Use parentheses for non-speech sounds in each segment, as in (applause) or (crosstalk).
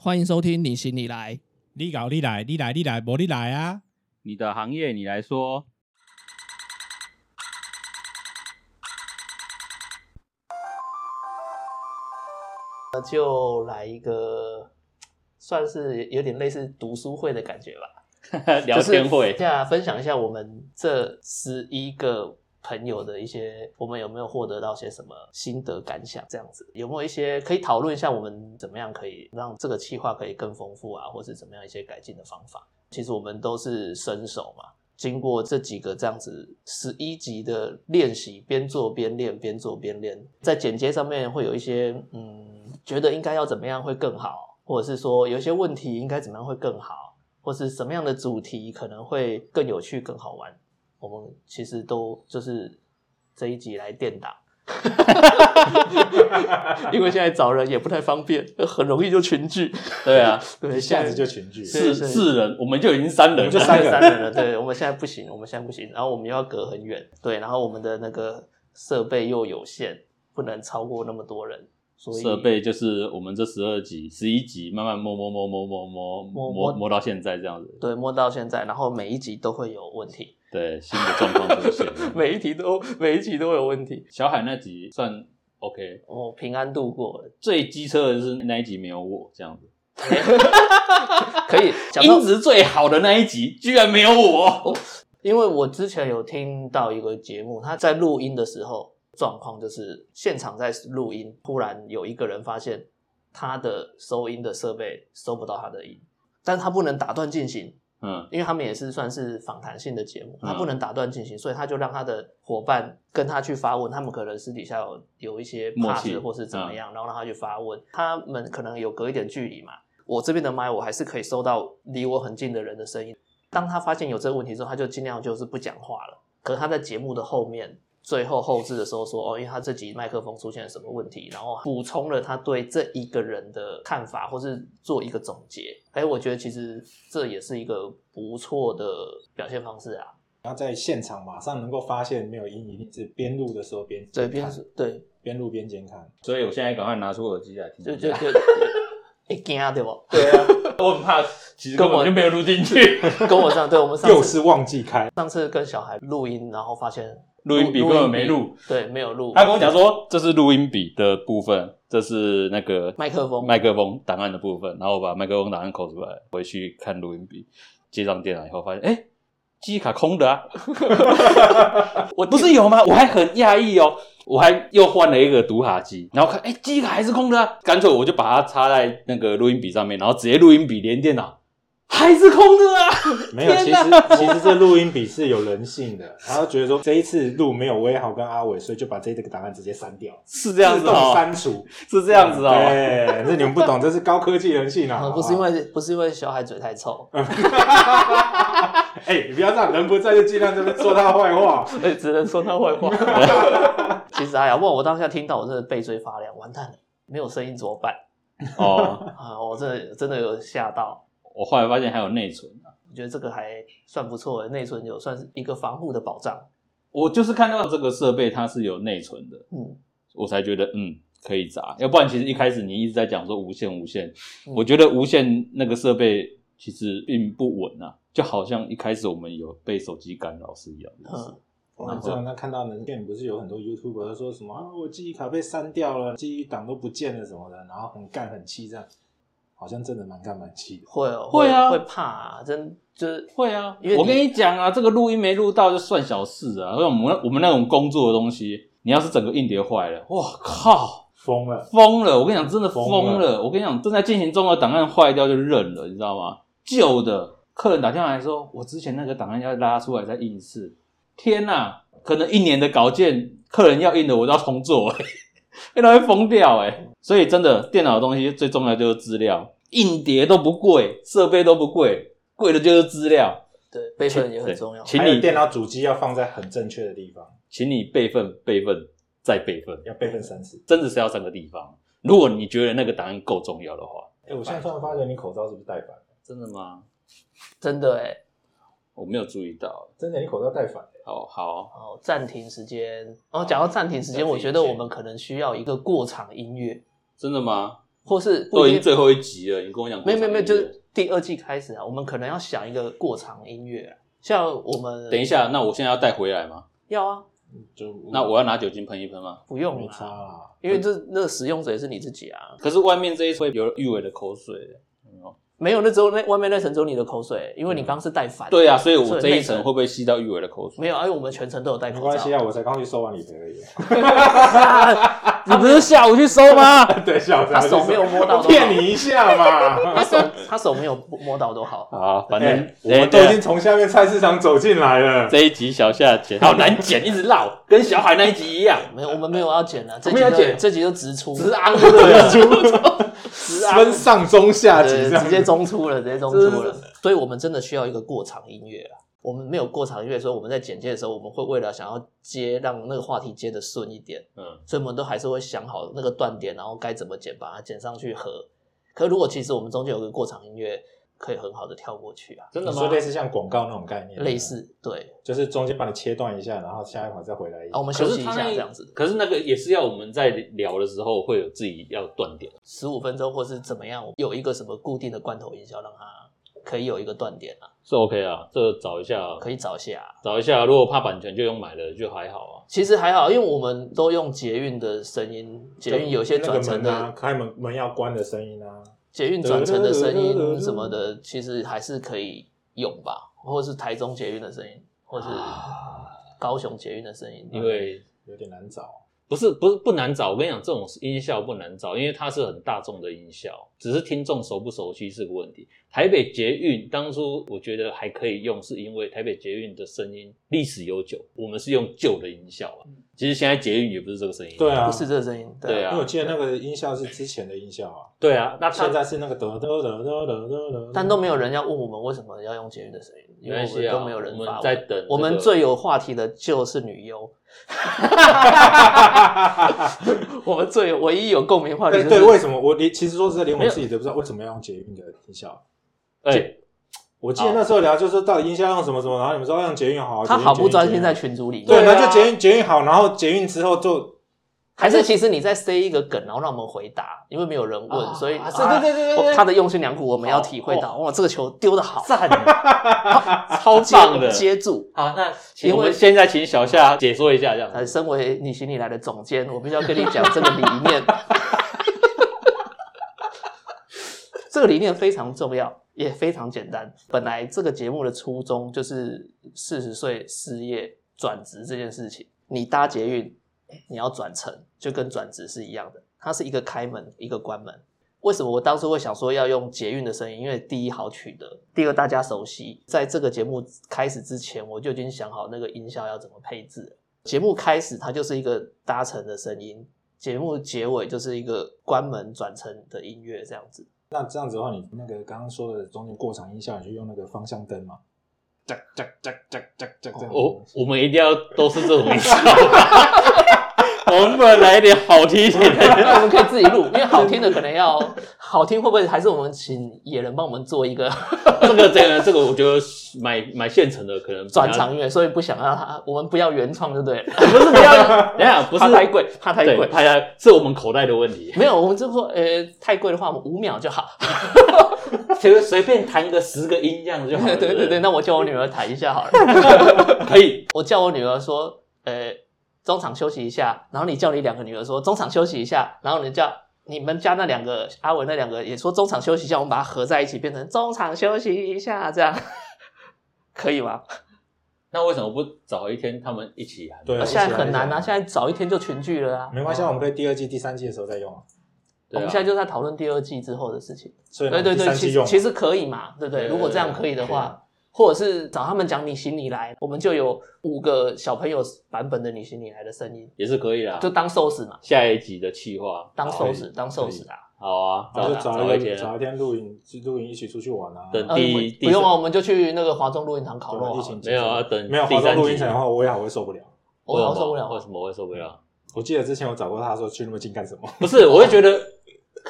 欢迎收听你行你来。你搞你来，你来你来，不你来啊！你的行业你来说，那就来一个，算是有点类似读书会的感觉吧。(laughs) 聊天会就是，下分享一下我们这十一个朋友的一些，我们有没有获得到些什么心得感想？这样子有没有一些可以讨论一下，我们怎么样可以让这个企划可以更丰富啊，或是怎么样一些改进的方法？其实我们都是新手嘛，经过这几个这样子十一集的练习，边做边练，边做边练，在剪接上面会有一些嗯，觉得应该要怎么样会更好，或者是说有一些问题应该怎么样会更好，或是什么样的主题可能会更有趣、更好玩。我们其实都就是这一集来垫档，因为现在找人也不太方便，很容易就群聚。(laughs) 对啊，对，一下子就群聚，四四人，我们就已经三人，就三个 (laughs) 三人了，对，我们现在不行，我们现在不行，然后我们又要隔很远，对，然后我们的那个设备又有限，不能超过那么多人，所以设备就是我们这十二集、十一集慢慢摸摸摸摸摸摸摸摸摸到现在这样子。对摸到现在，然后每一集都会有问题，对，新的状况出现。(laughs) 每一题都每一集都有问题，小海那集算 OK，我平安度过了，最机车的是那一集没有我这样子，(laughs) 可以 (laughs) 音质最好的那一集居然没有我。因为我之前有听到一个节目，他在录音的时候状况就是现场在录音，突然有一个人发现他的收音的设备收不到他的音，但他不能打断进行，嗯，因为他们也是算是访谈性的节目，他嗯不能打断进行，所以他就让他的伙伴跟他去发问，他们可能私底下有有一些默 pass 契或是怎么样，然后让他去发问，他们可能有隔一点距离嘛，我这边的麦我还是可以收到离我很近的人的声音。当他发现有这个问题之后，他就尽量就是不讲话了。可是他在节目的后面。最后后置的时候说哦，因为他这集麦克风出现了什么问题，然后补充了他对这一个人的看法，或是做一个总结。哎，我觉得其实这也是一个不错的表现方式啊。然后在现场马上能够发现没有音，一定是边录的时候边对，边是对，边录边监看。所以我现在赶快拿出耳机来听。就就 (laughs) 就一惊对不？对啊，我很怕，其实根本就没有录进去。跟我上，对我们上次又是忘记开，上次跟小孩录音，然后发现录音笔根本没录，对，没有录。他跟我讲说这是录音笔的部分，这是那个麦克风，麦克风档案的部分，然后我把麦克风档案抠出来，回去看录音笔，接上电脑以后发现，哎、记忆卡空的啊！(laughs) (laughs) 我不是有吗？我还很讶异哦，我还又换了一个读卡机，然后看，哎、记忆卡还是空的啊！干脆我就把它插在那个录音笔上面，然后直接录音笔连电脑，还是空的啊！(laughs) 没有。其天实其实这录音笔是有人性的，(laughs) 他觉得说这一次录没有威豪跟阿伟，所以就把这这个档案直接删掉，是这样子哦，删除。是这样子哦。对，这你们不懂，这是高科技人性啊！啊，(laughs) 不是因为不是因为小孩嘴太臭，哎、你不要这样，人不在就尽量这边说他坏话。对，只能说他坏话。其实哎呀，问我当下听到，我真的背椎发凉，完蛋了，没有声音怎么办哦，啊？我真的真的有吓到。我后来发现还有内存啊。我觉得这个还算不错的，内存有算是一个防护的保障。我就是看到这个设备它是有内存的，嗯，我才觉得嗯可以砸，要不然其实一开始你一直在讲说无线无线，嗯我觉得无线那个设备其实并不稳啊，就好像一开始我们有被手机干扰是一样的。嗯我这样，那看到人片不是有很多 YouTuber 说什么啊，我记忆卡被删掉了，记忆档都不见了什么的，然后很干很气这样，好像真的蛮干蛮气的。会哦会啊会怕啊，真就是会啊因为，我跟你讲啊，这个录音没录到就算小事啊，因为我们我们那种工作的东西，你要是整个硬碟坏了，哇靠！疯了，疯了！我跟你讲，真的疯疯了！我跟你讲，正在进行中的档案坏掉就认了，你知道吗？旧的客人打电话来说，我之前那个档案要拉出来再印一次。天哪、可能一年的稿件，客人要印的我都要重做、欸，被他会疯掉哎、所以真的，电脑的东西最重要就是资料，硬碟都不贵，设备都不贵，贵的就是资料。对备份也很重要。请你还有电脑主机要放在很正确的地方，请你备份、备份再备份，要备份三次。真的是要三个地方。如果你觉得那个档案够重要的话，哎、我现在突然发觉你口罩是不是戴反了？真的吗？真的哎。我没有注意到。真的，你口罩戴反了。好好，好，暂停时间。然后讲到暂停时间，我觉得我们可能需要一个过场音乐。真的吗？或是都已经最后一集了，你跟我讲没有没有没有，就是第二季开始啊，我们可能要想一个过场音乐啊，像我们等一下，那我现在要带回来吗？要啊，就那我要拿酒精喷一喷吗？不用没差啦，啦。因为这那个使用者也是你自己啊，可是外面这一会有玉伟的口水。嗯没有那只有那外面那层只有你的口水，因为你刚刚是戴反，对啊，所以我这一层层会不会吸到玉伟的口水？没有，因为我们全程都有戴口罩没关系。啊，我才刚去收完理赔而已。你不是下午去收吗？(laughs) 对，下午他手没有摸到骗你一下嘛。他手他手没有摸到都好。啊，(laughs) 反正哎我们都已经从下面菜市场走进来了。这一集小夏剪好难剪，一直绕，跟小海那一集一样。没有，我们没有要剪了，这集就没有剪这集就直出，直昂的，直啊 (laughs) 分上中下级这样对直接中出了，直接中出了。所以我们真的需要一个过场音乐啊。我们没有过场音乐，所以我们在剪接的时候，我们会为了想要接让那个话题接的顺一点，嗯，所以我们都还是会想好那个断点，然后该怎么剪，把它剪上去合。可如果其实我们中间有个过场音乐，可以很好的跳过去啊，真的吗？类似像广告那种概念，类，似对。就是中间把你切断一下，然后下一会儿再回来一啊，下我。们休息一下这样子，可是那个也是要我们在聊的时候会有自己要断点。十五分钟或是怎么样，有一个什么固定的罐头音效，让它可以有一个断点啊，是 OK 啊，这个找一下，可以找一下啊。找一下。如果怕版权，就用买的，就还好啊。其实还好，因为我们都用捷运的声音，捷运有些转乘的、开门门要关的声音啊，捷运转乘的声音 (laughs) 什么的，其实还是可以用吧，或者是台中捷运的声音，或是高雄捷运的声音，因为有点难找。不是不是不难找，我跟你讲，这种音效不难找，因为它是很大众的音效，只是听众熟不熟悉是个问题。台北捷运当初我觉得还可以用，是因为台北捷运的声音历史悠久，我们是用旧的音效啊。其实现在捷运也不是这个声音，对啊。不是这个声音，对啊。因为我记得那个音效是之前的音效啊，对啊，那现在是那个得得得得得但都没有人要问我们为什么要用捷运的声音，因为都没有人我。们在等、我们最有话题的就是女优，(laughs) (laughs) 我们最唯一有共鸣话题对就是，为什么？我连其实说实在，连没有我自己都不知道为什么要用捷运的音效。哎、我记得那时候聊就是到底音效用什么什么，然后你们说要用捷运好，捷运他好不专心在群组里面，对，那就捷运捷运好，然后捷运之后就还是其实你在塞一个梗，然后让我们回答，因为没有人问，啊所以对对对对对哦他的用心良苦我们要体会到。哇，这个球丢的好，赞，(laughs) 超棒的。接住。好，那请因为我们现在请小夏解说一下，这样呃，子。身为你行李来的总监，我必须要跟你讲这个理念。(laughs) 这个理念非常重要，也非常简单。本来这个节目的初衷就是四十岁失业转职这件事情。你搭捷运，你要转乘，就跟转职是一样的，它是一个开门，一个关门。为什么我当初会想说要用捷运的声音？因为第一好取得，第二大家熟悉。在这个节目开始之前，我就已经想好那个音效要怎么配置。节目开始它就是一个搭乘的声音，节目结尾就是一个关门转乘的音乐，这样子。那这样子的话，你那个刚刚说的中间过场音效，你就用那个方向灯嘛，哒哒哒哒哒哒这样。哦，我们一定要都是这种音效，(laughs) 我们不能来一点好听一点的。(laughs) 我们可以自己录，因为好听的可能要好听，会不会还是我们请野人帮我们做一个这个这个这个，我觉得买买现成的可能转场乐？所以不想让他，我们不要原创就对了，不是不要，等一下不是太贵，怕太对，贵。怕太是我们口袋的问题。没有，我们就说，呃，太贵的话，我们五秒就好。其 (laughs) 实 (laughs) 随便弹个十个音这样子就好了。对对对，那那我叫我女儿弹一下好了。可以。我叫我女儿说，呃，中场休息一下，然后你叫你两个女儿说中场休息一下，然后你叫你们家那两个阿文那两个也说中场休息一下，我们把它合在一起变成中场休息一下，这样 (laughs) 可以吗？那为什么不早一天他们一起喊？对啊现在很难啊，现在早一天就群聚了啊。没关系，我们可以第二季、第三季的时候再用啊。啊我们现在就在讨论第二季之后的事情。所以对对对，三季用嘛其实其实可以嘛，对不对？对如果这样可以的话，或者是找他们讲你行你来，我们就有五个小朋友版本的你行你来的声音，也是可以啦。就当收拾嘛，下一集的企划，好当收拾当收拾啊。好啊，然后就找找一天找一天录影，录影一起出去玩啊。等呃第不不用啊，我们就去那个华中录音堂烤肉没有啊，等没有华中录音场的话，我也好会受不了。我好受不了啊。为什么会受不了？我记得之前我找过他说去那么近干什么？不是，我会觉得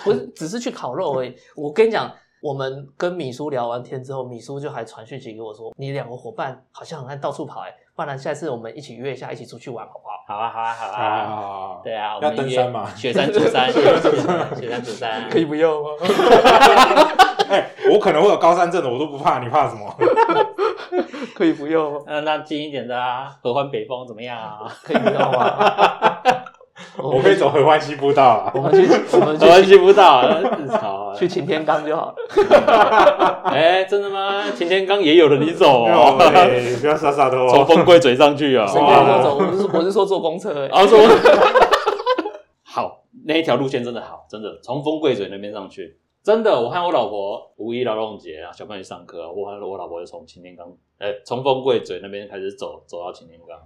不是，只是去烤肉而已。我跟你讲，我们跟米叔聊完天之后，米叔就还传讯息给我说，你两个伙伴好像很爱到处跑、欸，不然下次我们一起约一下，一起出去玩好不好？好啊，好啊，好啊。好啊，对啊，我要们约登山嘛雪山主山，雪山主山，(laughs) 雪山主山。不用吗？(laughs) 哎，我可能会有高山症的，我都不怕，你怕什么？可以不用吗？那那近一点的啊，合欢北峰怎么样啊？可以不用吗？(laughs) 我可以走合欢西步道啊 (laughs) 我。们去，我们合欢去西步道，好啊。(laughs) 去擎天岗就好了。哎，真的吗？擎天岗也有的你走哦，哎不要傻傻的哦。从风柜嘴上去啊。谁我说走？我是我是说坐公车欸。然后说好，那一条路线真的好，真的从风柜嘴那边上去，真的，我和我老婆五一劳动节啊，小朋友去上课，我和我老婆就从擎天岗，呃，从风柜嘴那边开始走，走到擎天岗。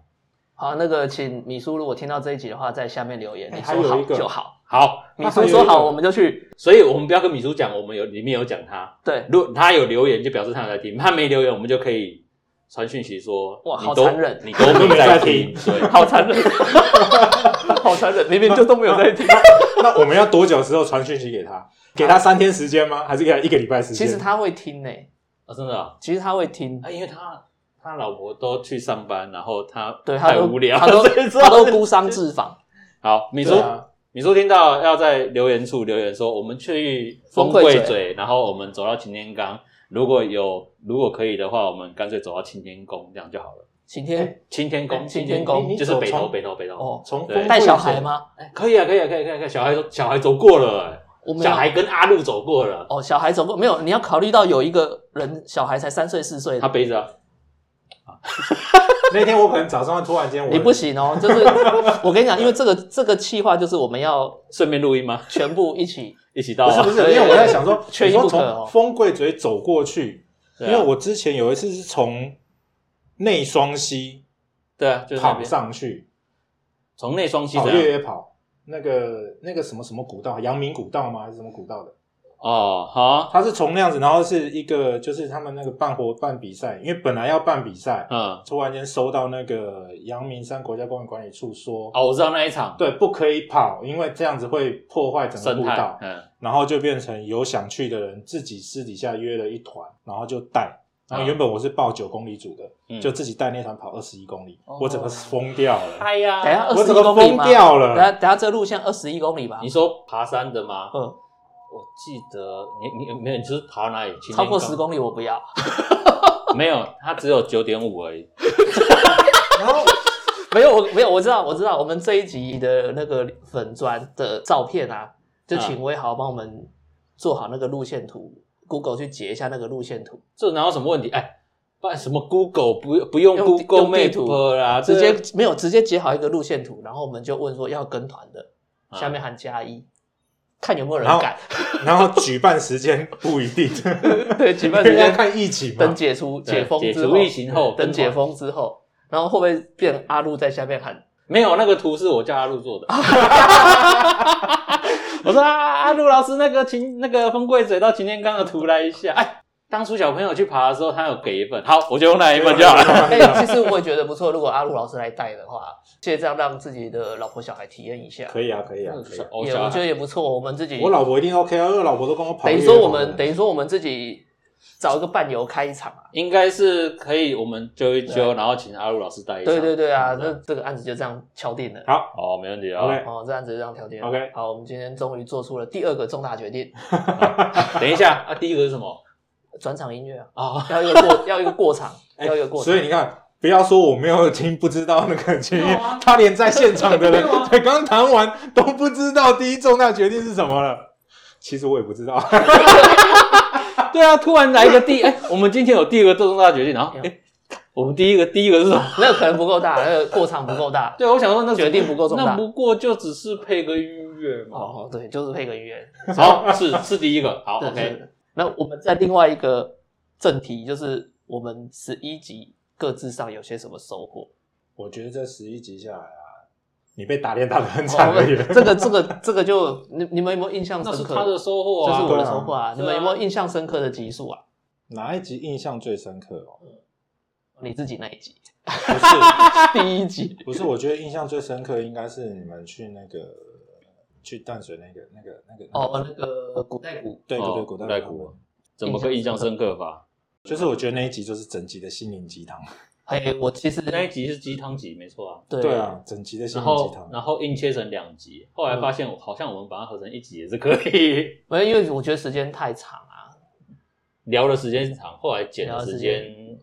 好，那个请米叔，如果听到这一集的话，在下面留言，哎你说好就好。好，米叔说好，我们就去。所以我们不要跟米叔讲，我们有里面有讲他，对，如果他有留言，就表示他有在听；他没留言，我们就可以传讯息说，哇好残忍。你都没在听，(laughs) 对，好残忍，(laughs) 好残忍，明明就都没有在听。那我们要多久之后传讯息给他？给他三天时间吗？还是给他一个礼拜时间？其实他会听呢，啊，真的啊，其实他会听，啊因为他他老婆都去上班，然后他对他都太无聊，他都 (laughs) 所以说他都孤商自访。(laughs) 好，米叔对，啊，米叔听到要在留言处留言说，我们去风风柜嘴然后我们走到擎天岗，如果有如果可以的话，我们干脆走到擎天宫，这样就好了。擎天擎天宫，哎擎天宫宫就是北头，从北头，北头。哦，对从带小孩？吗？哎，可以啊，可以啊，可以，可以，可以。小孩走，小孩走过了，哎我们小孩跟阿路走过了，哦，小孩走过没有？你要考虑到有一个人小孩才三岁四岁的，他背着啊。(laughs) 那天我可能早上突然间我你不行哦。就是我跟你讲，因为这个这个计划就是我们要顺便录音吗？全部一起，(laughs) 一起到啊？不是不是，因为我在想说，缺一你说不可哦从风柜嘴走过去，因为我之前有一次是从内双溪对啊，就是那跑边上去，从内双溪跑。越野跑，那个那个什么什么古道，阳明古道吗？还是什么古道的？哦，好他，是从那样子，然后是一个就是他们那个办活办比赛，因为本来要办比赛，嗯，突然间收到那个阳明山国家公园管理处说，哦，我知道那一场对，不可以跑，因为这样子会破坏整个步道，。嗯，然后就变成有想去的人自己私底下约了一团，然后就带。然后啊原本我是报九公里组的，嗯就自己带那团跑二十一公里，哦我整个疯掉了，哎呀，等下二十我整个疯一公里吗？掉等下。等下这路线二十一公里吧你？说爬山的吗？嗯，我记得你你没有，你是跑哪里？去超过十公里我不要。(laughs) 没有，它只有九点五而已。然后 (laughs) 没有，我没有，我知道，我知道，我们这一集的那个粉砖的照片啊，就请威豪帮我们做好那个路线图，Google 去截一下那个路线图，这哪有什么问题？哎，不然什么 Google 不不用用 Google 用地图 Map 啦，直接没有直接截好一个路线图，然后我们就问说要跟团的，啊下面喊加一，看有没有人然后敢。(laughs) 然后举办时间不一定，(laughs) 对，举办时间看疫情等。解除解封解之后，除疫情后等解封之后，然后会不会变阿路在下面喊？没有那个图是我叫阿路做的。(laughs) 我说啊，阿路老师，那个秦那个风柜嘴到秦天刚的图来一下。哎，当初小朋友去爬的时候，他有给一份，好，我就用那一份就好了。(laughs) 哎、其实我也觉得不错。如果阿路老师来带的话，其实这样让自己的老婆小孩体验一下，可以啊，可以啊，也我觉得也不错。我们自己我老婆一定 OK 啊，因为老婆都跟我跑等。于说我们等于说我们自己找一个伴游开一场啊。应该是可以，我们揪一揪，然后请阿路老师带一场。对对对啊，嗯那这个案子就这样敲定了。好哦，没问题啊。OK 哦，这案子就这样敲定了。OK 好，我们今天终于做出了第二个重大决定，(laughs) 等一下啊，第一个是什么？转场音乐啊，啊，要一个过要一个过场，(laughs) 哎要一个过场。所以你看，不要说我没有听，不知道那个决定没有啊，他连在现场的人 (laughs) 才刚谈完都不知道第一重大决定是什么了。其实我也不知道，(laughs) 对啊，突然来一个第哎，我们今天有第二个重大决定，然后哎，我们第一个第一个是什么？那个可能不够大，那个过场不够大。对，我想说那决定不够重大那不过就只是配个音乐嘛。哦，对，就是配个音乐。好，是是第一个，好，OK，是那我们在另外一个正题，就是我们十一集各自上有些什么收获？我觉得这十一集下来啊，你被打脸打的很惨哦而已。这个这个这个就你你们有没有印象深刻？那是他的收获啊，这是我的收获啊！你们有没有印象深刻的集数啊？哪一集印象最深刻哦？你自己那一集，不是 (laughs) 第一集不是，我觉得印象最深刻应该是你们去那个去淡水那个那个那个哦，那个古代鼓，对对对，哦古代古古代鼓怎么个印象深刻法？就是我觉得那一集就是整集的心灵鸡汤。嘿，我其实那一集是鸡汤集，没错啊。对对啊，整集的心灵鸡汤，然后硬切成两集，后来发现好像我们把它合成一集也是可以。没有，因为我觉得时间太长啊。聊的时间长，后来剪的时间，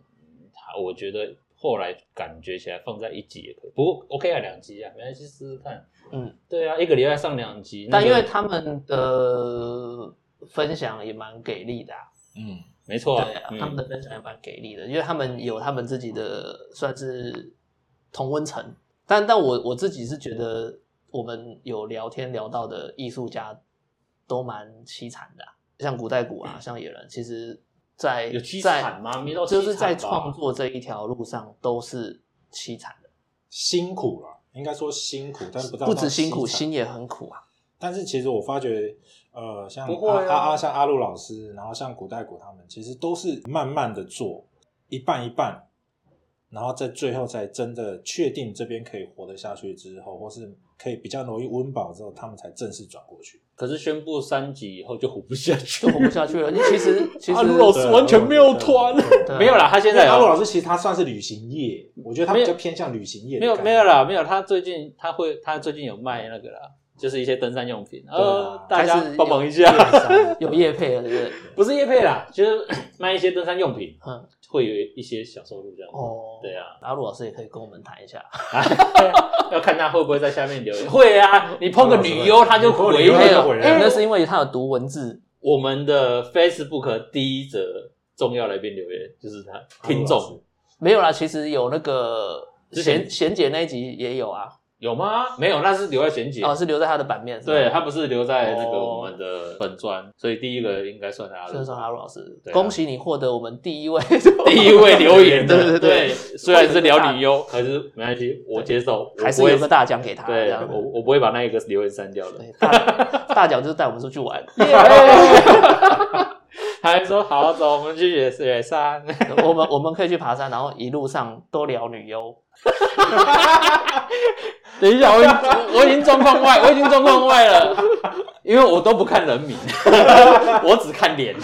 我觉得后来感觉起来放在一集也可以。不过 OK 啊，两集啊，没关系，试试看。嗯，对啊，一个礼拜上两集，但因为他们的分享也蛮给力的啊。嗯，没错啊对啊，嗯他们的分享也蛮给力的，因为他们有他们自己的算是同温层，但但我我自己是觉得我们有聊天聊到的艺术家都蛮凄惨的啊、像古代古啊，(laughs) 像野人，其实在有凄在惨吗？没到就是在创作这一条路上都是凄惨的，辛苦了，应该说辛苦，但不到不止辛苦，心也很苦啊。但是其实我发觉，呃，像阿阿像阿路老师，然后像古代古他们，其实都是慢慢的做，一半一半，然后在最后才真的确定这边可以活得下去之后，或是可以比较容易温饱之后，他们才正式转过去。可是宣布三级以后就活不下去，就活不下去了。你 (laughs) 其实其实阿鲁老师完全没有团。没有啦，他现在阿鲁老师其实他算是旅行业，我觉得他比较偏向旅行业的没有没有啦，没有，他最近他会他最近有卖那个啦，就是一些登山用品，呃，大家帮忙一下，有业配了，对不对？(laughs) 不是业配啦，就是卖一些登山用品，嗯，会有一些小收入这样。子。哦，对啊，阿鲁老师也可以跟我们谈一下。(laughs) (laughs) 要看他会不会在下面留言。会啊，(laughs) 你碰个女优他就回你 PO 个女优他了。就回了哎那是因为他有读文字，我们的 Facebook 第一则重要来宾留言就是他听众没有啦。其实有那个贤贤姐那一集也有啊，有吗？没有，那是留在贤姐。哦，是留在他的版面。是吧对他不是留在那个哦我们的本专，所以第一个应该算他就是说阿鲁老师，恭喜你获得我们第一位 (laughs) 第一位留言的。对对对虽然是聊女优，可是没关系，我接受，我还是有个大奖给他。对我我不会把那一个留言删掉的。大大奖就是带我们出去玩。(laughs) 他还说好走，我们去雪雪山。我们我们可以去爬山，然后一路上都聊女优。(laughs) 等一下，我已经我已经状况外，我已经状况外了，因为我都不看人名，(laughs) 我只看脸。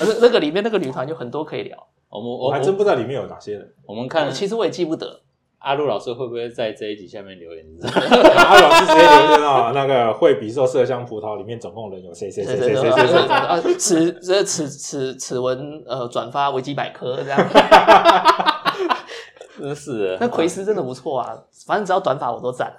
那那个里面那个女团有很多可以聊，我们我我还真不知道里面有哪些人。我们看其实我也记不得。阿陆老师会不会在这一集下面留言？(laughs) 阿路老师直接留言啊那个惠比寿麝香葡萄里面总共人有谁谁谁谁谁谁谁。啊，此这此此此文呃转发维基百科这样。真是的那奎斯真的不错啊，反正只要短发我都赞，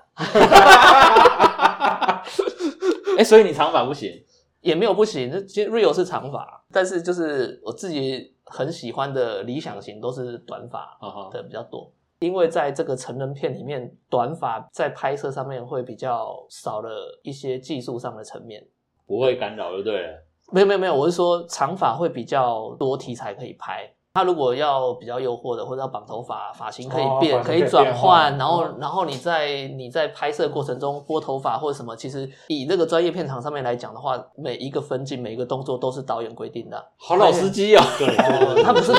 哎、所以你长发不行，也没有不行。这其实 real 是长发，但是就是我自己很喜欢的理想型都是短发的比较多。因为在这个成人片里面，短发在拍摄上面会比较少了一些技术上的层面。不会干扰就对了。没有没有没有，我是说长发会比较多题材可以拍。他如果要比较诱惑的，或者要绑头发，发型可以变，哦可以以转换，然后嗯然后你在你在拍摄过程中拨头发或者什么，其实以那个专业片场上面来讲的话，每一个分镜、每一个动作都是导演规定的。好老司机啊，对，哦，他不是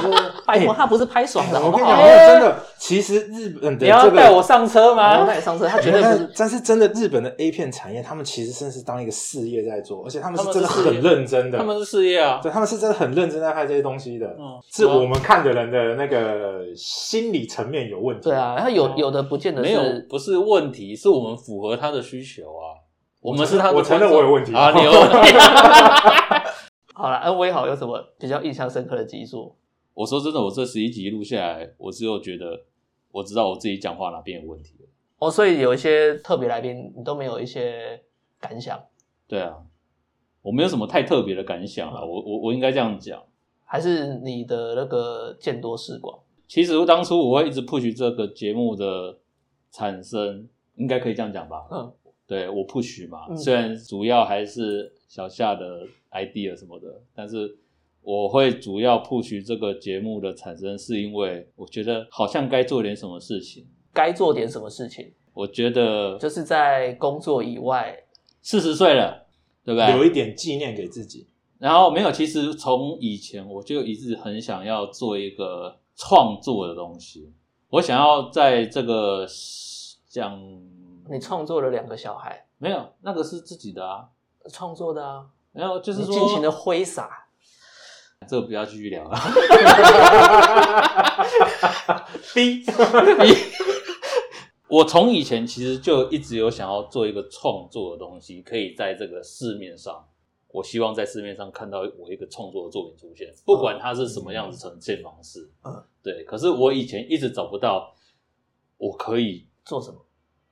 拜托，他不是拍爽的，好不好我跟你讲，？真的，其实日本的你要带我上车我吗？带你上车，他绝对不但是。但是真的，日本的 A 片产业，他们其实真是当一个事业在做，而且他们是真的很认真的。他们是事业啊，对，他们是真的很认真在拍这些东西的，嗯是我们看的人的那个心理层面有问题。对，啊，他有有的不见得没有，不是问题，是我们符合他的需求啊。我们是他的我承认我有问题啊，你有问题。(laughs) 好了，安威好有什么比较印象深刻的集数？我说真的，我这十一集录下来，我只有觉得我知道我自己讲话哪边有问题了。哦，所以有一些特别来宾，你都没有一些感想，对啊，我没有什么太特别的感想啊，我我我应该这样讲。还是你的那个见多识广？其实当初我会一直 push 这个节目的产生，应该可以这样讲吧？嗯，对我 push 嘛，嗯虽然主要还是小夏的 idea 什么的，但是我会主要 push 这个节目的产生，是因为我觉得好像该做点什么事情。该做点什么事情，我觉得就是在工作以外，四十岁了，对不对？留一点纪念给自己。然后没有，其实从以前我就一直很想要做一个创作的东西，我想要在这个讲你创作了两个小孩，没有那个是自己的啊，创作的啊，没有就是说尽情的挥洒，这个不要继续聊了。(laughs) B，，我从以前其实就一直有想要做一个创作的东西，可以在这个市面上，我希望在市面上看到我一个创作的作品出现，不管它是什么样子呈现方式。嗯，对。可是我以前一直找不到我可以做什么？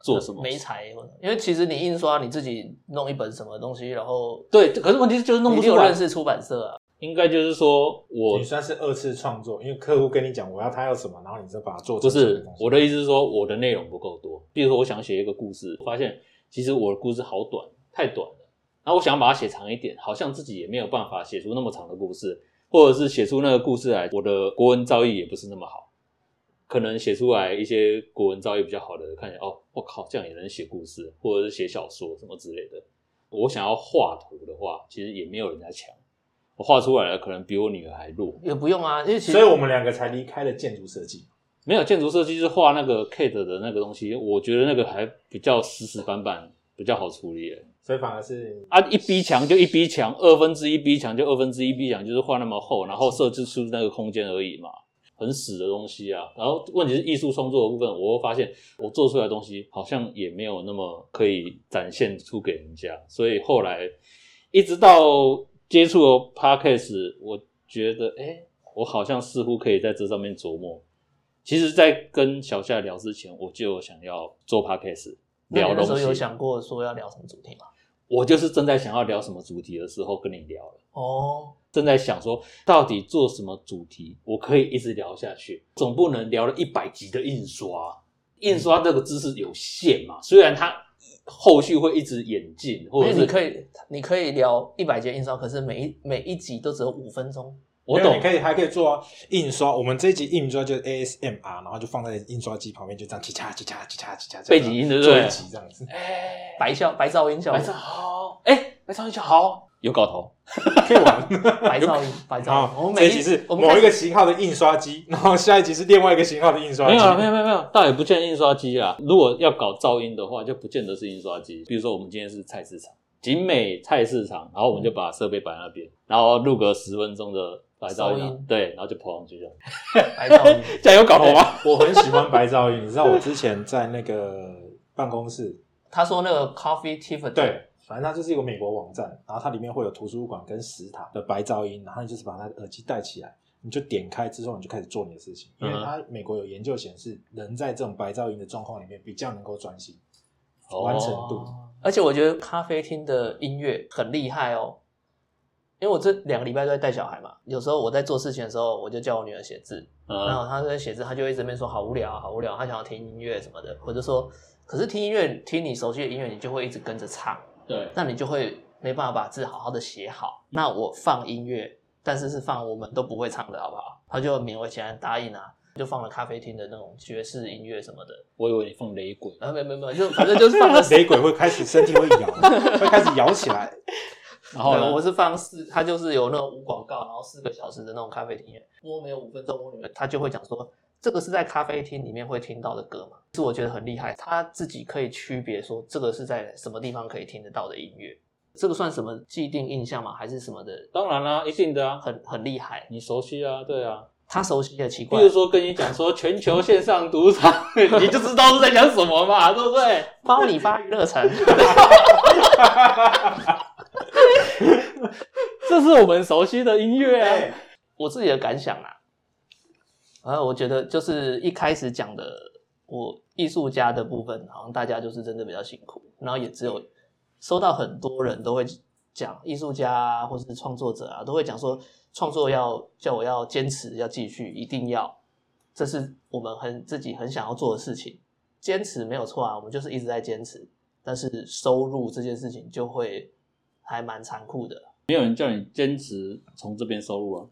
做什么没才，因为其实你印刷你自己弄一本什么东西，然后对，可是问题是就是弄不出来。认识出版社啊。应该就是说我你算是二次创作，因为客户跟你讲我要他要什么，然后你再把它做不成这个是我的意思是说，我的内容不够多。比如说，我想写一个故事，发现其实我的故事好短，太短了。然后我想把它写长一点，好像自己也没有办法写出那么长的故事，或者是写出那个故事来，我的国文造诣也不是那么好。可能写出来一些国文造诣比较好的，看起来哦，我靠，这样也能写故事，或者是写小说什么之类的。我想要画图的话，其实也没有人家强。我画出来了，可能比我女儿还弱。也不用啊，因为其实所以我们两个才离开了建筑设计。没有建筑设计是画那个 Kate 的那个东西，我觉得那个还比较死死板板，比较好处理耶。所以反而是啊，一逼墙就一逼墙，二分之一逼墙就二分之一逼墙，就是画那么厚，然后设置出那个空间而已嘛，很死的东西啊。然后问题是艺术创作的部分，我会发现我做出来的东西好像也没有那么可以展现出给人家，所以后来一直到接触了 Podcast，我觉得哎、诶我好像似乎可以在这上面琢磨。其实，在跟小夏聊之前，我就有想要做 podcast 聊东西那时候有。想过说要聊什么主题吗？我就是正在想要聊什么主题的时候跟你聊了，哦，正在想说到底做什么主题，我可以一直聊下去，总不能聊了一百集的印刷，印刷这个知识有限嘛，虽然它后续会一直演进，或者是你可以你可以聊一百节印刷，可是每一每一集都只有五分钟。我懂你，可以还可以做啊印刷。我们这一集印刷就是 ASMR，然后就放在印刷机旁边，就这样叽嚓叽嚓叽嚓叽嚓，背景音对不做一集这样子，哎，白噪白噪音效果，白噪好，哎，白噪音就好，有搞头，可以玩。白噪音白噪音。(laughs) 我，们每这一集是某一个型号的印刷机，(laughs) 然后下一集是另外一个型号的印刷机。没有，没有没有没有，倒也不见得印刷机啊。如果要搞噪音的话，就不见得是印刷机。比如说我们今天是菜市场，景美菜市场，然后我们就把设备摆在那边，然后录个十分钟的白噪音对，然后就跑上去这样。白噪音。(laughs) 这样有搞头吗？我很喜欢白噪音，你知道我之前在那个办公室，他说那个 Coffee Tiffany，对，反正它就是一个美国网站，然后它里面会有图书馆跟食堂的白噪音，然后你就是把它的耳机戴起来，你就点开之后你就开始做你的事情，因为嗯它美国有研究显示，人在这种白噪音的状况里面比较能够专心，完成度。哦而且我觉得咖啡厅的音乐很厉害哦，因为我这两个礼拜都在带小孩嘛，有时候我在做事情的时候，我就叫我女儿写字，然嗯，后她在写字，她就一直边说好无聊啊，好无聊，她想要听音乐什么的，我就说，可是听音乐，听你熟悉的音乐，你就会一直跟着唱，对，那你就会没办法把字好好的写好。那我放音乐，但是是放我们都不会唱的好不好？她就勉为其难答应啊，就放了咖啡厅的那种爵士音乐什么的，我以为你放雷鬼，啊没有没有没有，就反正就是放了雷鬼会开始身体会摇，(laughs) 会开始摇起来。然后我？是放四，他就是有那种无广告，然后四个小时的那种咖啡厅。播没有五分钟，我女儿她就会讲说，这个是在咖啡厅里面会听到的歌嘛，是我觉得很厉害，他自己可以区别说这个是在什么地方可以听得到的音乐，这个算什么既定印象吗？还是什么的？当然啦，一定的啊，很很厉害，你熟悉啊，对啊。他熟悉的奇比怪如，说跟你讲说全球线上赌场，(laughs) 你就知道是在讲什么嘛，对不对？包你发娱乐城，(laughs) 这是我们熟悉的音乐啊。我自己的感想啊，然后我觉得就是一开始讲的，我艺术家的部分，好像大家就是真的比较辛苦，然后也只有收到很多人都会讲艺术家啊，或是创作者啊，都会讲说创作要叫我要坚持，要继续，一定要，这是我们很自己很想要做的事情，坚持没有错啊，我们就是一直在坚持，但是收入这件事情就会还蛮残酷的。没有人叫你坚持从这边收入啊。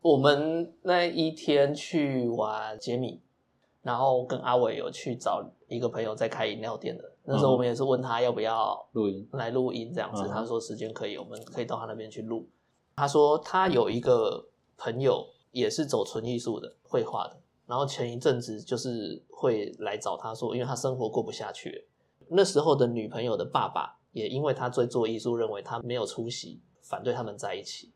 我们那一天去玩杰米，然后跟阿伟有去找一个朋友在开饮料店的。那时候我们也是问他要不要录音，来录音这样子，嗯他说时间可以，我们可以到他那边去录。他说他有一个朋友也是走纯艺术的，绘画的，然后前一阵子就是会来找他说，因为他生活过不下去了。那时候的女朋友的爸爸也因为他在做艺术，认为他没有出息，反对他们在一起。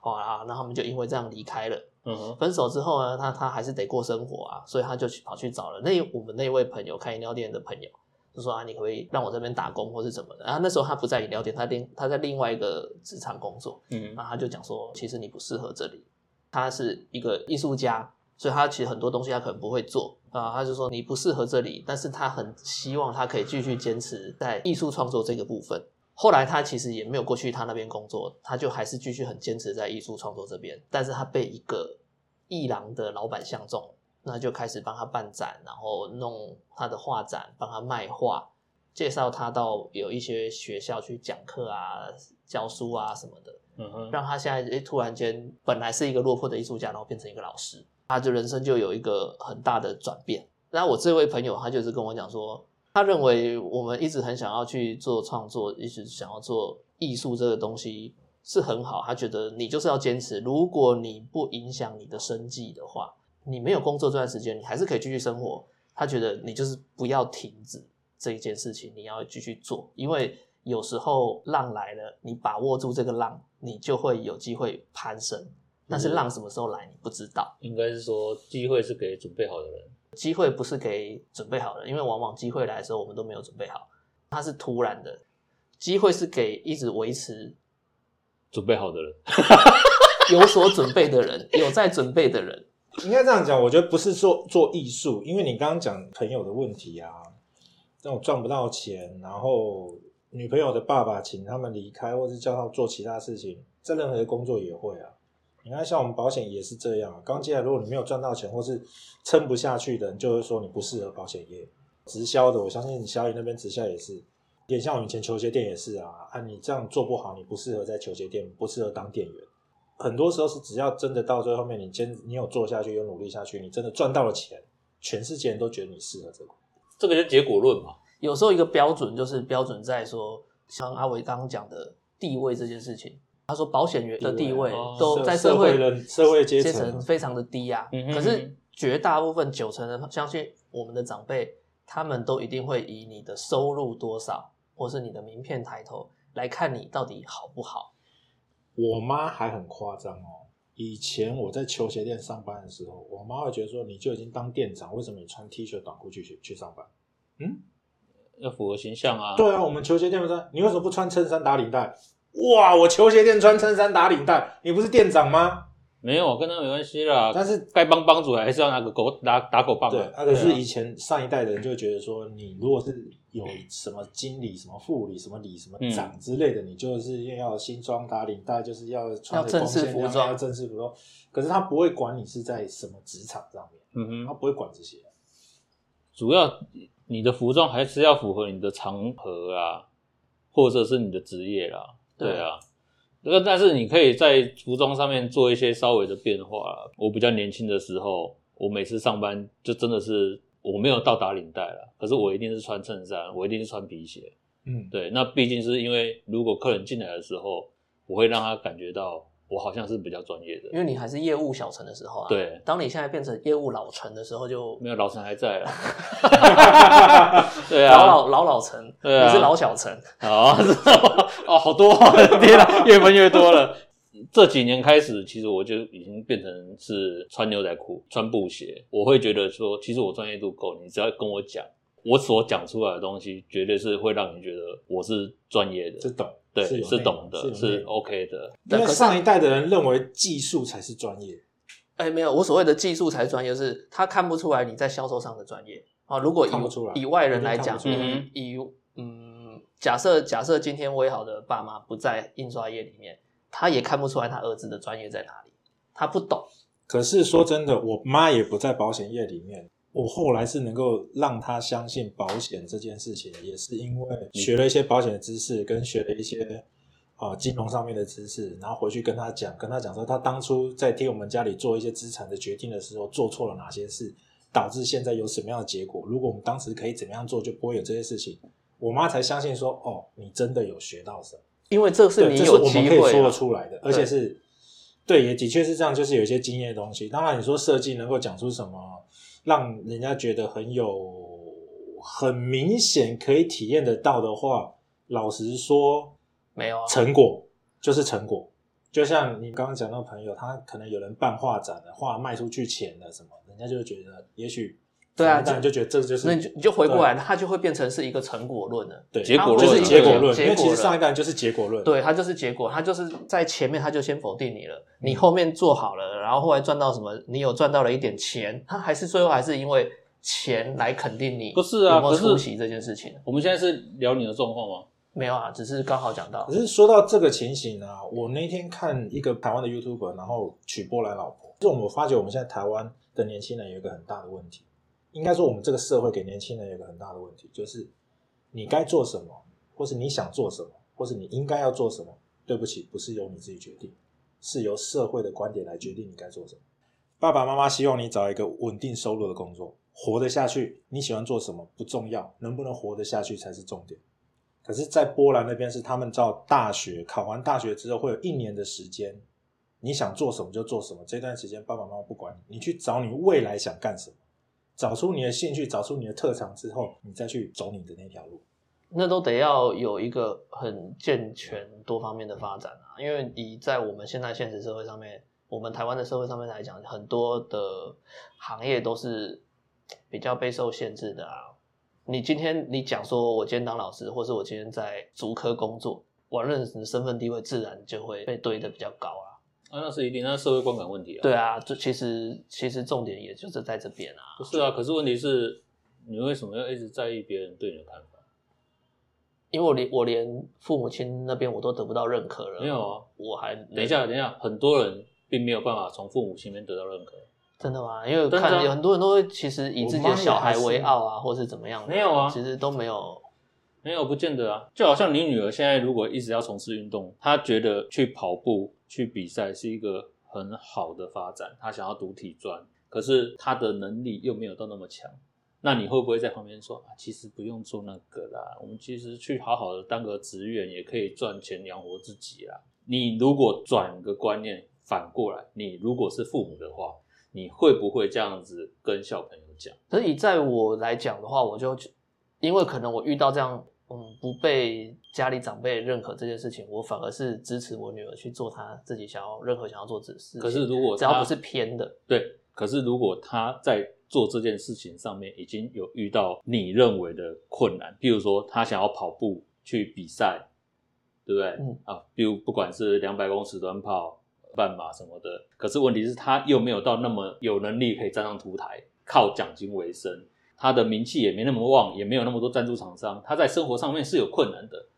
好啦，那他们就因为这样离开了。嗯哼，分手之后呢，他他还是得过生活啊，所以他就去跑去找了那我们那位朋友开饮料店的朋友，就说啊，你可不可以让我这边打工或是怎么的？然后那时候他不在饮料店，他另他在另外一个职场工作，嗯那他就讲说，其实你不适合这里。他是一个艺术家，所以他其实很多东西他可能不会做啊。他就说你不适合这里，但是他很希望他可以继续坚持在艺术创作这个部分。后来他其实也没有过去他那边工作，他就还是继续很坚持在艺术创作这边。但是他被一个艺廊的老板相中，那就开始帮他办展，然后弄他的画展，帮他卖画，介绍他到有一些学校去讲课啊、教书啊什么的。嗯哼，让他现在诶突然间本来是一个落魄的艺术家，然后变成一个老师，他就人生就有一个很大的转变。那我这位朋友他就是跟我讲说，他认为我们一直很想要去做创作，一直想要做艺术这个东西是很好，他觉得你就是要坚持，如果你不影响你的生计的话，你没有工作这段时间，你还是可以继续生活。他觉得你就是不要停止这一件事情，你要继续做，因为有时候浪来了，你把握住这个浪，你就会有机会攀升。但是浪什么时候来，你不知道。应该是说机会是给准备好的人。机会不是给准备好的，因为往往机会来的时候，我们都没有准备好，它是突然的。机会是给一直维持准备好的人，(laughs) 有所准备的人，(laughs) 有在准备的人。应该这样讲，我觉得不是做做艺术，因为你刚刚讲朋友的问题啊，那种赚不到钱，然后女朋友的爸爸请他们离开，或是叫他做其他事情，在任何的工作也会啊。你看，像我们保险也是这样，刚进来如果你没有赚到钱，或是撑不下去的人，就会说你不适合保险业。直销的，我相信你小雨那边直销也是，也像我以前球鞋店也是啊，啊，你这样做不好，你不适合在球鞋店，不适合当店员。很多时候是只要真的到最后面，你坚你有做下去，有努力下去，你真的赚到了钱，全世界人都觉得你适合这个。这个就结果论嘛。有时候一个标准就是标准在说，像阿伟刚刚讲的地位这件事情。他说保险员的地位哦都在社会人社会阶阶层层非常的低啊。嗯哼可是绝大部分九成人相信我们的长辈，他们都一定会以你的收入多少，或是你的名片抬头来看你到底好不好。我妈还很夸张哦。以前我在球鞋店上班的时候，我妈会觉得说，你就已经当店长，为什么你穿 T 恤短裤去去去上班？嗯，要符合形象啊。对啊，我们球鞋店不是，你为什么不穿衬衫打领带？哇，我球鞋店穿衬衫打领带，你不是店长吗？没有跟他没关系啦。但是该帮帮主还是要拿个狗打打狗棒对，的。那可是以前上一代的人就会觉得说，你如果是有什么经理、什么副理、什么理、什么长之类的，你就是要新装打领带，就是要穿要正式服装要正式服装。可是他不会管你是在什么职场上面，嗯哼，他不会管这些。主要你的服装还是要符合你的场合啊，或者是你的职业啦。对对啊，那个但是你可以在服装上面做一些稍微的变化。我比较年轻的时候，我每次上班就真的是我没有到打领带了，可是我一定是穿衬衫，我一定是穿皮鞋。嗯，对，那毕竟是因为如果客人进来的时候，我会让他感觉到我好像是比较专业的因。为你还是业务小陈的时候啊。对当你现在变成业务老陈的时候就，没有老陈还在了，(laughs) 对啊，老老老老陈，对啊你是老小陈。好，哦，好多，天哪，越分越多了。这几年开始，其实我就已经变成是穿牛仔裤、穿布鞋。我会觉得说，其实我专业度够，你只要跟我讲，我所讲出来的东西，绝对是会让你觉得我是专业的，是懂，对，是懂的，是 OK 的。因为可上一代的人认为技术才是专业，哎，没有，我所谓的技术才是专业，是他看不出来你在销售上的专业啊。如果以看不出来以外人来讲以以嗯，假设假设今天威好的爸妈不在印刷业里面，他也看不出来他儿子的专业在哪里，他不懂。可是说真的，我妈也不在保险业里面。我后来是能够让她相信保险这件事情，也是因为学了一些保险的知识，跟学了一些啊、金融上面的知识，然后回去跟她讲，跟她讲说，她当初在替我们家里做一些资产的决定的时候，做错了哪些事，导致现在有什么样的结果。如果我们当时可以怎么样做，就不会有这些事情。我妈才相信说，哦，你真的有学到什么。因为这是你有机会、说得啊，出来的，而且是对，也的确是这样，就是有一些经验的东西。当然，你说设计能够讲出什么，让人家觉得很有很明显可以体验得到的话，老实说，没有啊，成果就是成果，就像你刚刚讲那个朋友，他可能有人办画展的，画卖出去钱了什么，人家就会觉得，也许对啊当然就觉得这就是那你就你就回过来，它就会变成是一个成果论了。对结果论就是结果论，因为其实上一代就是结果论，对，它就是结果，它就是在前面他就先否定你了，你后面做好了，然后后来赚到什么，你有赚到了一点钱，他还是最后还是因为钱来肯定你不是啊有出席这件事情。我们现在是聊你的状况吗？没有啊，只是刚好讲到。可，是说到这个情形啊，我那天看一个台湾的 YouTuber，然后娶波兰老婆，就我们发觉我们现在台湾的年轻人有一个很大的问题，应该说我们这个社会给年轻人有一个很大的问题，就是你该做什么，或是你想做什么，或是你应该要做什么，对不起，不是由你自己决定，是由社会的观点来决定你该做什么。爸爸妈妈希望你找一个稳定收入的工作，活得下去。你喜欢做什么不重要，能不能活得下去才是重点。可是，在波兰那边是他们到大学考完大学之后会有一年的时间，你想做什么就做什么。这段时间爸爸妈妈不管你，你去找你未来想干什么，找出你的兴趣，找出你的特长之后，你再去走你的那条路。那都得要有一个很健全多方面的发展啊。因为以在我们现在现实社会上面，我们台湾的社会上面来讲，很多的行业都是比较备受限制的啊。你今天你讲说我今天当老师，或是我今天在足科工作，我认识的身份地位自然就会被堆得比较高啊。啊，那是一定，那是社会观感问题啊。对啊，这其实其实重点也就是在这边啊。不是啊，可是问题是，你为什么要一直在意别人对你的看法？因为我连我连父母亲那边我都得不到认可了。没有啊，我还等一下，等一下，很多人并没有办法从父母亲那边得到认可。真的吗？因为看有很多人都会其实以自己的小孩为傲啊，或是怎么样的。没有啊其实都没有。没有，不见得啊。就好像你女儿现在如果一直要从事运动，她觉得去跑步、去比赛是一个很好的发展，他想要读体专，可是他的能力又没有到那么强。那你会不会在旁边说啊？其实不用做那个啦，我们其实去好好的当个职员，也可以赚钱养活自己啦。你如果转个观念，反过来，你如果是父母的话，你会不会这样子跟小朋友讲？所以在我来讲的话，我就因为可能我遇到这样嗯不被家里长辈认可这件事情，我反而是支持我女儿去做她自己想要任何想要做的事。可是如果只要不是偏的，对，可是如果她在做这件事情上面已经有遇到你认为的困难，譬如说她想要跑步去比赛，对不对？嗯啊，比如不管是两百公尺短跑、半马什么的，可是问题是他又没有到那么有能力可以站上图台，靠奖金为生，他的名气也没那么旺，也没有那么多赞助厂商，他在生活上面是有困难的。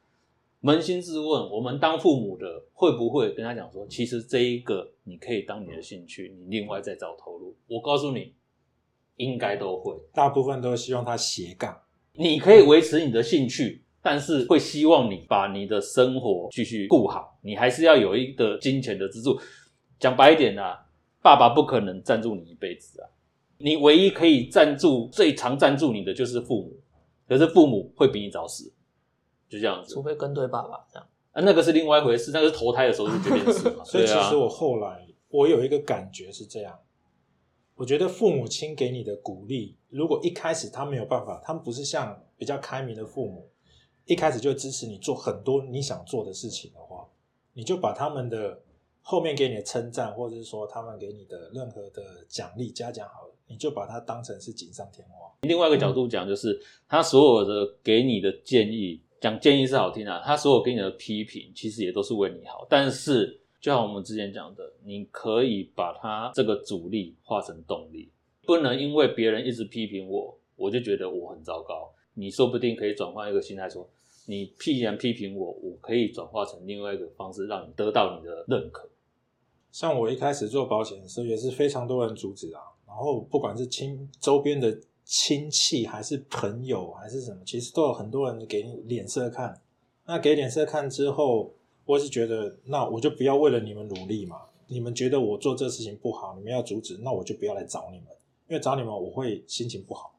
扪心自问，我们当父母的会不会跟他讲说，其实这一个你可以当你的兴趣，你另外再找投入？我告诉你，应该都会。大部分都希望他斜杠。你可以维持你的兴趣，但是会希望你把你的生活继续顾好，你还是要有一个金钱的支柱。讲白一点啊，爸爸不可能赞助你一辈子啊，你唯一可以赞助、最常赞助你的就是父母，可是父母会比你早死，就这样子除。非跟对爸爸这样。啊，那个是另外一回事，那个是投胎的时候就决定是嘛。(laughs) 所以其实我后来我有一个感觉是这样，我觉得父母亲给你的鼓励，如果一开始他没有办法，他们不是像比较开明的父母，一开始就支持你做很多你想做的事情的话，你就把他们的后面给你的称赞，或者是说他们给你的任何的奖励嘉奖好了，你就把它当成是锦上添花。另外一个角度讲，就是他所有的给你的建议，讲建议是好听啊，他所有给你的批评，其实也都是为你好。但是，就像我们之前讲的，你可以把它这个阻力化成动力，不能因为别人一直批评我，我就觉得我很糟糕。你说不定可以转换一个心态说，你既然批评我，我可以转化成另外一个方式，让你得到你的认可。像我一开始做保险的时候，也是非常多人阻止啊。然后不管是亲周边的亲戚，还是朋友，还是什么，其实都有很多人给你脸色看。那给脸色看之后，我是觉得，那我就不要为了你们努力嘛。你们觉得我做这事情不好，你们要阻止，那我就不要来找你们，因为找你们我会心情不好。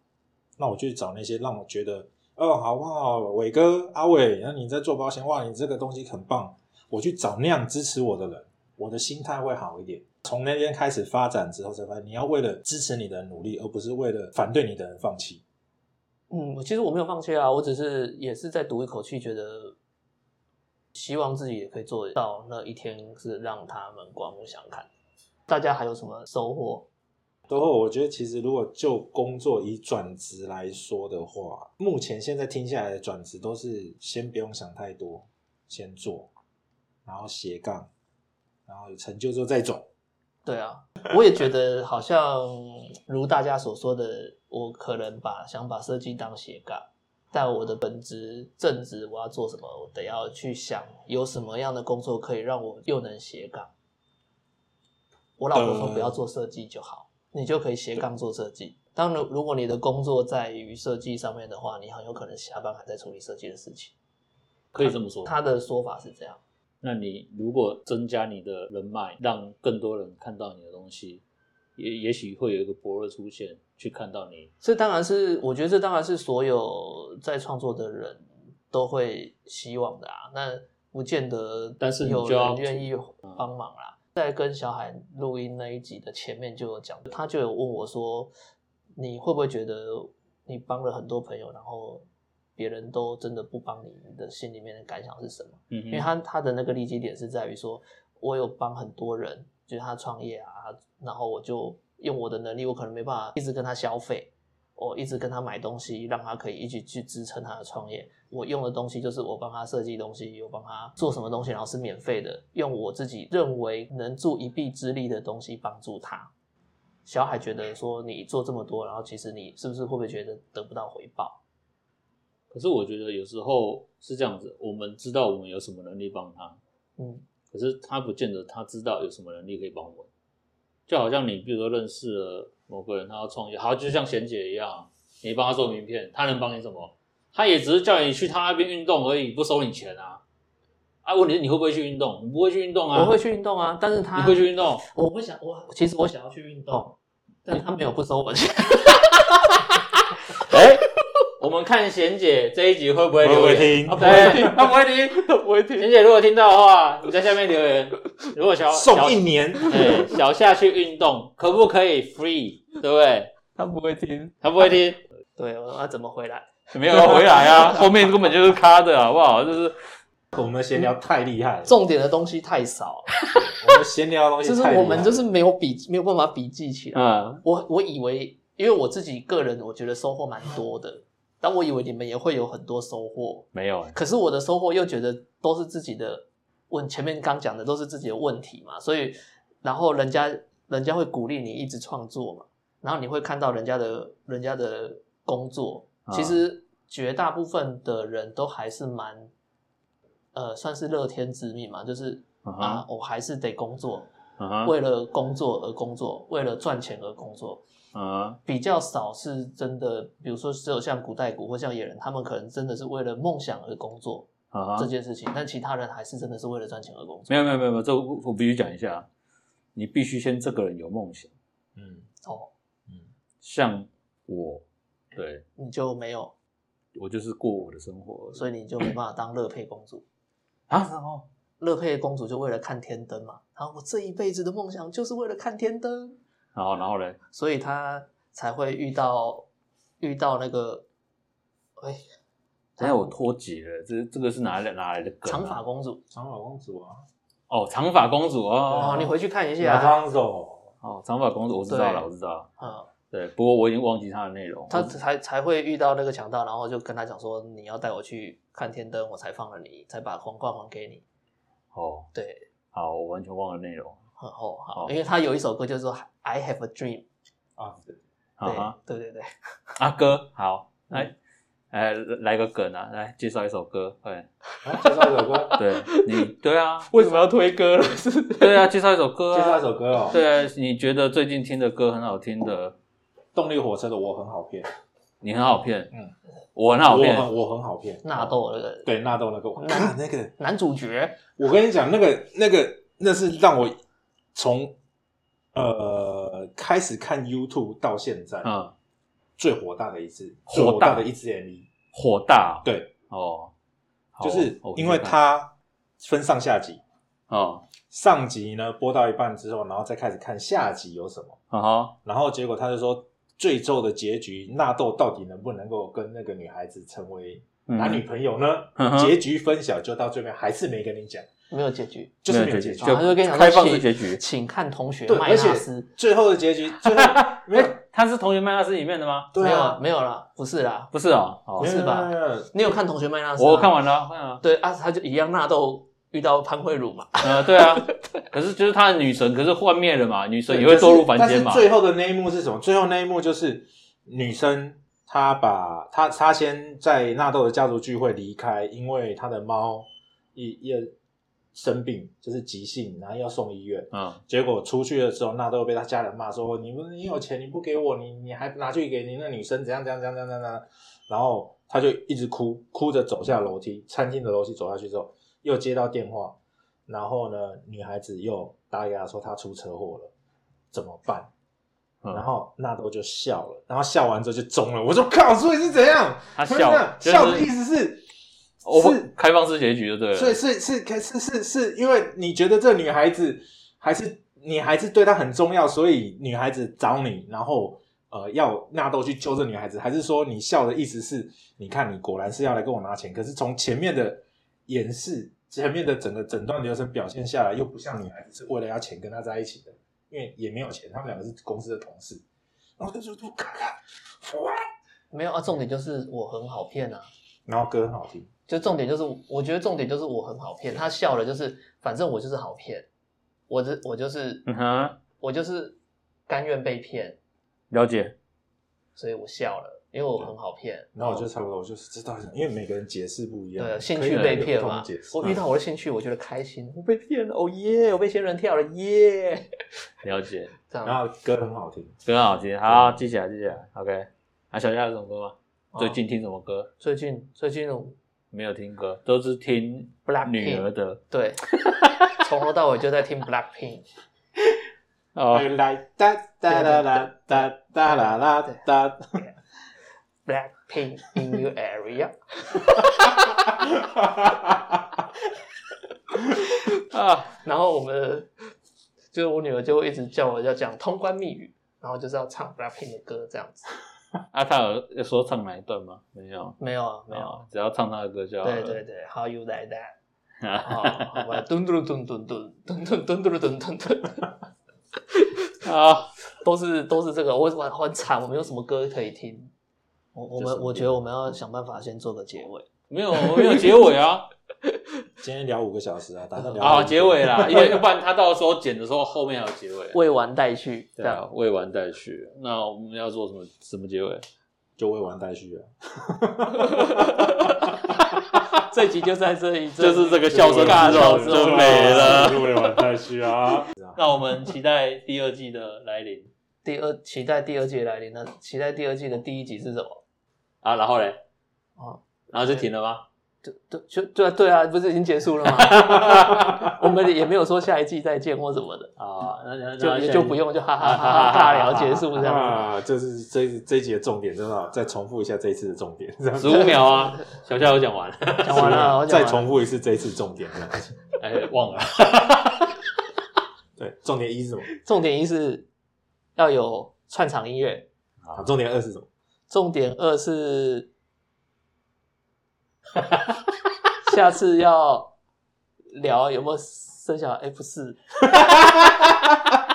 那我去找那些让我觉得，哦，好不好？伟哥，阿伟，那你在做保险，哇，你这个东西很棒。我去找那样支持我的人，我的心态会好一点。从那天开始发展之后，才发现你要为了支持你的努力，而不是为了反对你的人放弃。嗯，其实我没有放弃啊，我只是也是在赌一口气，觉得希望自己也可以做到那一天是让他们刮目相看。大家还有什么收获？然后我觉得，其实如果就工作以转职来说的话，目前现在听下来的转职都是先不用想太多，先做，然后斜杠，然后有成就之后再走。对啊，我也觉得好像如大家所说的，我可能把想把设计当斜杠，但我的本职正职我要做什么，我得要去想有什么样的工作可以让我又能斜杠。我老婆说呃不要做设计就好，你就可以斜杠做设计。当然，如果你的工作在于设计上面的话，你很有可能下班还在处理设计的事情。可以这么说。他的说法是这样。那你如果增加你的人脉，让更多人看到你的东西，也也许会有一个伯乐出现，去看到你。这当然是，我觉得这当然是所有在创作的人都会希望的啊。那不见得，但是有人愿意帮忙啦。在跟小海录音那一集的前面就有讲，他就有问我说：“你会不会觉得你帮了很多朋友，然后别人都真的不帮你？你的心里面的感想是什么？”嗯因为他他的那个利基点是在于说，我有帮很多人，就是他创业啊，然后我就用我的能力，我可能没办法一直跟他消费，我一直跟他买东西，让他可以一起去支撑他的创业。我用的东西就是我帮他设计东西，我帮他做什么东西，然后是免费的，用我自己认为能助一臂之力的东西帮助他。小海觉得说你做这么多，然后其实你是不是会不会觉得得不到回报？可是我觉得有时候是这样子，我们知道我们有什么能力帮他，嗯，可是他不见得他知道有什么能力可以帮我们。就好像你比如说认识了某个人，他要创业，好，就像贤姐一样，你帮他做名片，他能帮你什么？他也只是叫你去他那边运动而已，不收你钱啊。啊，问题是你会不会去运动？你不会去运动啊？我会去运动啊，但是他你会去运动？我不想，我其实我想要去运动，但是他没有不收我钱。(laughs) 哎、我们看贤姐这一集会不会留言？会不会听啊 (laughs) 不会听，他不会听。不会听贤姐如果听到的话，你在下面留言。如果小 (laughs) 送一年，对 (laughs) 小夏去运动，可不可以 free？对不对？他不会听。他不会听，对，我要怎么回来？没有回来啊，后面根本就是卡的好不好？就是我们闲聊太厉害了，重点的东西太少，我们闲聊的东西就是太厉害我们就是没有笔，没有办法笔记起来。嗯，我我以为，因为我自己个人我觉得收获蛮多的，但我以为你们也会有很多收获，没有，可是我的收获又觉得都是自己的问，前面刚讲的都是自己的问题嘛，所以然后人家人家会鼓励你一直创作嘛，然后你会看到人家的人家的工作，啊其实绝大部分的人都还是蛮呃算是乐天知命嘛，就是嗯啊，我还是得工作，为了工作而工作，为了赚钱而工作。嗯，比较少是真的，比如说只有像古代古或像野人，他们可能真的是为了梦想而工作这件事情，但其他人还是真的是为了赚钱而工作。没有没有没有没有，这我我必须讲一下，你必须先这个人有梦想，嗯哦，嗯，像我，对。你就没有，我就是过我的生活，所以你就没办法当乐佩公主。啊，然后乐佩公主就为了看天灯嘛，然后我这一辈子的梦想就是为了看天灯，然后然后嘞，所以他才会遇到遇到那个，哎，等一下我脱节了，这这个是哪来哪来的梗、啊？长发公主长发公主啊，哦，长发公主哦哦，你回去看一亚下，康手，哦，长发公主我知道了，我知道，嗯，对，不过我已经忘记它的内容。他才才会遇到那个强盗，然后就跟他讲说你要带我去看天灯，我才放了你，才把皇冠还给你。哦，对，好，我完全忘了内容。很厚好，因为他有一首歌就是说 I have a dream，啊，对对对对，阿哥，好，来，来来个梗啊，来介绍一首歌，对，啊介绍一首歌，对你，对啊，(laughs) 为什么要推歌了？是对啊，介绍一首歌啊，介绍一首歌哦，对啊，你觉得最近听的歌很好听的，动力火车的我很好骗，你很好骗，嗯，我很好骗，我很好骗，纳豆那个对纳豆那个，我那个，男主角，我跟你讲，那个那个那是让我从呃开始看 YouTube 到现在，嗯，最火大的一次，火最火大。大的一支 MV，火大，对，哦，就是因为看它分上下集，哦，上集呢播到一半之后，然后再开始看下集有什么，啊哈，然后结果他就说最后的结局，纳豆到底能不能够跟那个女孩子成为嗯。男女朋友呢？嗯？结局分晓就到这边还是没跟你讲，没有结局，就是没有结局。就他就跟你讲说开放式请结局。请看同学对，麦纳斯。最后的结局，(laughs) 最后没他是同学麦纳斯里面的吗？没有对啊，没有啦，不是啦，不是哦，哦不是吧你有看同学麦纳斯？我看完了，看完了。对啊，他就一样纳豆遇到潘慧茹嘛，(laughs) 呃，对啊，可是就是他的女神，可是幻灭了嘛，女神也会堕入凡间嘛。最后的那一幕是什么？最后那一幕就是女生她把她她先在纳豆的家族聚会离开，因为她的猫也也生病，就是急性，然后要送医院。嗯，结果出去的时候，纳豆被他家人骂说：“你不你有钱你不给我，你你还拿去给你那女生怎样怎样怎样怎样怎样。”然后他就一直哭，哭着走下楼梯，餐厅的楼梯走下去之后，又接到电话，然后呢，女孩子又打给他说她出车祸了，怎么办？嗯然后纳豆就笑了，然后笑完之后就中了。我说靠，所以是怎样？他笑就是笑的意思是，我不是开放式结局就对了。所以是是可是是是因为你觉得这女孩子还是你还是对她很重要，所以女孩子找你，然后呃要纳豆去救这女孩子，还是说你笑的意思是，你看你果然是要来跟我拿钱，可是从前面的演示、前面的整个整段流程表现下来，又不像女孩子是为了要钱跟他在一起的，因为也没有钱，他们两个是公司的同事，然后就就就看看，哇，没有啊，重点就是我很好骗啊，然后歌很好听，就重点就是，我觉得重点就是我很好骗，他笑了就是，反正我就是好骗，我这我就是嗯哼，我就是甘愿被骗，了解。所以我笑了，因为我很好骗。然后我就差不多我就是知道，因为每个人解释不一样，对兴趣被有骗嘛我遇到我的兴趣，我觉得开心，我被骗了，哦耶，我被仙人跳了耶，(laughs) 了解，这样。然后歌很好听，歌很好听，好记起来，记起来。OK，啊，小夏有什么歌吗？哦最近听什么歌？最近最近没有听歌，都是听 Blackpink 女儿的。对，从头到尾就在听 Blackpink，哦，来哒哒啦啦哒哒啦啦哒，Blackpink in your area，啊，然后我们就是我女儿就会一直叫我要讲通关密语，然后就是要唱 Blackpink 的歌这样子。阿泰尔要说唱哪一段吗？没有？没有啊没有。只要唱他的歌就好对对对 how you like that 好 (laughs) 好吧蹲蹲蹲蹲蹲蹲蹲蹲蹲蹲蹲蹲蹲蹲都是都是这个我我么很惨我们有什么歌可以听。我我们我觉得我们要想办法先做个结尾。没有没有结尾啊。(laughs) 今天聊五个小时啊，打算聊啊，结尾啦，(laughs) 因为要不然他到时候剪的时候后面还有结尾。未完待续，这对啊，未完待续。那我们要做什么什么结尾？就未完待续啊，(laughs) 这集就在这里，就是这个笑声尬之后笑之后就没了。就未完待续啊。那我们期待第二季的来临第二期待第二季的来临，那期待第二季的第一集是什么？啊，然后嘞，哦，然后就停了吗？对对就对啊对啊，不是已经结束了吗？(laughs) 我们也没有说下一季再见或什么的，啊，就也就不用就哈哈哈哈尬聊结束这样子。(laughs) 啊，这是这这一集的重点，真的啊再重复一下这一次的重点，十五秒啊，(laughs) 小夏有讲完了，讲完了，再重复一次这一次重点，这样子。哎，忘了。对，重点一是什么？重点一是要有串场音乐，啊，重点二是什么？重点二是哈哈哈下次要聊有没有生小孩？f 四哈哈哈